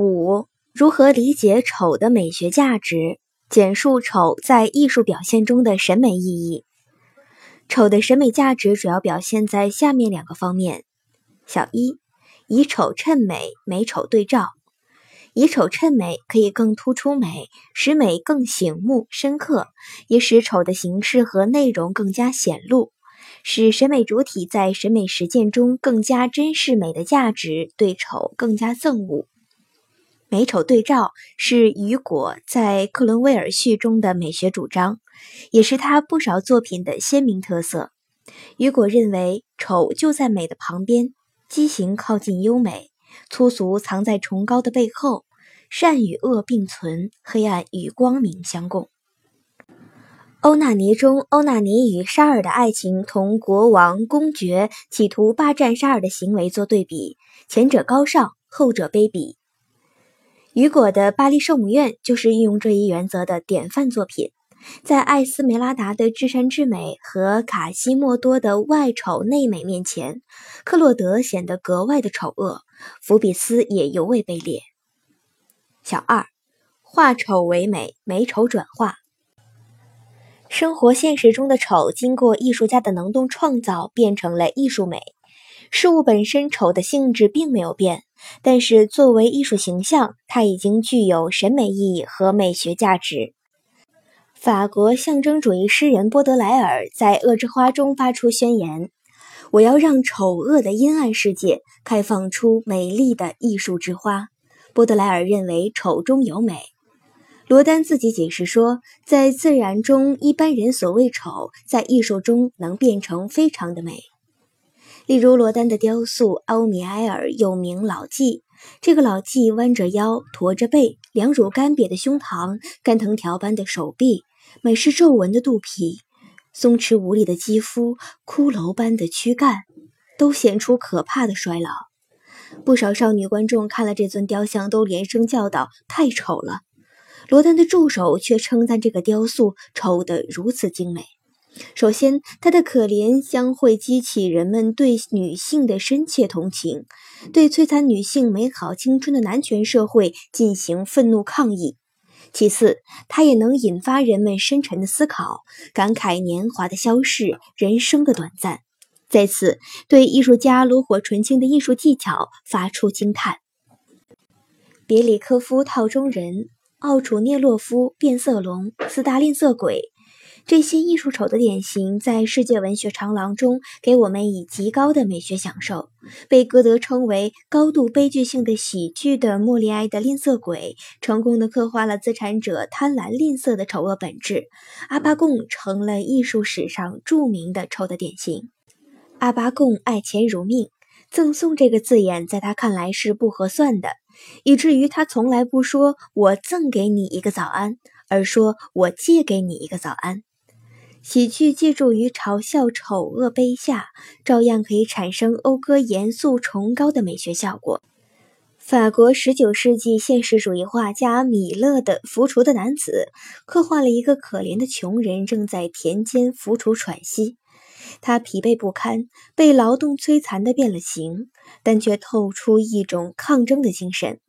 五、如何理解丑的美学价值？简述丑在艺术表现中的审美意义。丑的审美价值主要表现在下面两个方面：小一，以丑衬美，美丑对照。以丑衬美可以更突出美，使美更醒目深刻，也使丑的形式和内容更加显露，使审美主体在审美实践中更加珍视美的价值，对丑更加憎恶。美丑对照是雨果在克伦威尔序中的美学主张，也是他不少作品的鲜明特色。雨果认为，丑就在美的旁边，畸形靠近优美。粗俗藏在崇高的背后，善与恶并存，黑暗与光明相共。欧纳尼中，欧纳尼与沙尔的爱情同国王公爵企图霸占沙尔的行为做对比，前者高尚，后者卑鄙。雨果的《巴黎圣母院》就是运用这一原则的典范作品。在艾斯梅拉达的至善至美和卡西莫多的外丑内美面前，克洛德显得格外的丑恶，福比斯也尤为卑劣。小二，化丑为美，美丑转化。生活现实中的丑，经过艺术家的能动创造，变成了艺术美。事物本身丑的性质并没有变，但是作为艺术形象，它已经具有审美意义和美学价值。法国象征主义诗人波德莱尔在《恶之花》中发出宣言：“我要让丑恶的阴暗世界开放出美丽的艺术之花。”波德莱尔认为丑中有美。罗丹自己解释说，在自然中一般人所谓丑，在艺术中能变成非常的美。例如罗丹的雕塑《欧米埃尔》，又名老纪。这个老纪弯着腰，驼着背，两乳干瘪的胸膛，干藤条般的手臂。满是皱纹的肚皮，松弛无力的肌肤，骷髅般的躯干，都显出可怕的衰老。不少少女观众看了这尊雕像，都连声叫道：“太丑了！”罗丹的助手却称赞这个雕塑丑得如此精美。首先，他的可怜将会激起人们对女性的深切同情，对摧残女性美好青春的男权社会进行愤怒抗议。其次，它也能引发人们深沉的思考，感慨年华的消逝，人生的短暂。再次，对艺术家炉火纯青的艺术技巧发出惊叹。别里科夫套中人，奥楚涅洛夫变色龙，斯大林色鬼。这些艺术丑的典型，在世界文学长廊中给我们以极高的美学享受。被歌德称为高度悲剧性的喜剧的莫里埃的吝啬鬼，成功的刻画了资产者贪婪吝啬的丑恶本质。阿巴贡成了艺术史上著名的丑的典型。阿巴贡爱钱如命，赠送这个字眼在他看来是不合算的，以至于他从来不说“我赠给你一个早安”，而说我借给你一个早安。喜剧借助于嘲笑丑恶卑下，照样可以产生讴歌严肃崇高的美学效果。法国十九世纪现实主义画家米勒的《浮厨的男子》刻画了一个可怜的穷人正在田间浮厨喘息，他疲惫不堪，被劳动摧残的变了形，但却透出一种抗争的精神。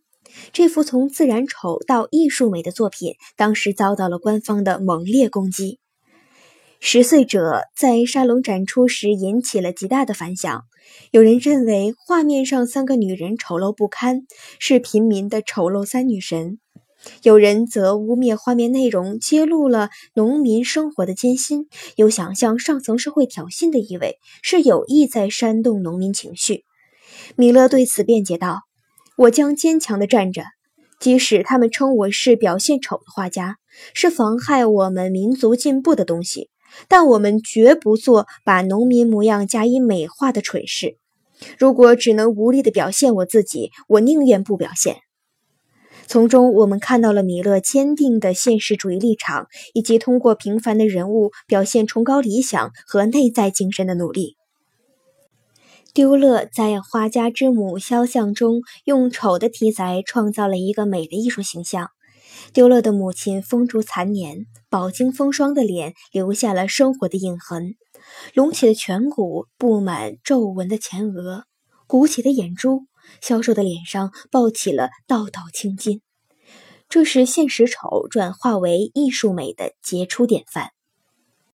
这幅从自然丑到艺术美的作品，当时遭到了官方的猛烈攻击。十岁者在沙龙展出时引起了极大的反响。有人认为画面上三个女人丑陋不堪，是平民的丑陋三女神；有人则污蔑画面内容揭露了农民生活的艰辛，有想象上层社会挑衅的意味，是有意在煽动农民情绪。米勒对此辩解道：“我将坚强地站着，即使他们称我是表现丑的画家，是妨害我们民族进步的东西。”但我们绝不做把农民模样加以美化的蠢事。如果只能无力地表现我自己，我宁愿不表现。从中，我们看到了米勒坚定的现实主义立场，以及通过平凡的人物表现崇高理想和内在精神的努力。丢勒在《画家之母》肖像中，用丑的题材创造了一个美的艺术形象。丢了的母亲风烛残年，饱经风霜的脸留下了生活的印痕，隆起的颧骨布满皱纹的前额，鼓起的眼珠消瘦的脸上抱起了道道青筋。这是现实丑转化为艺术美的杰出典范。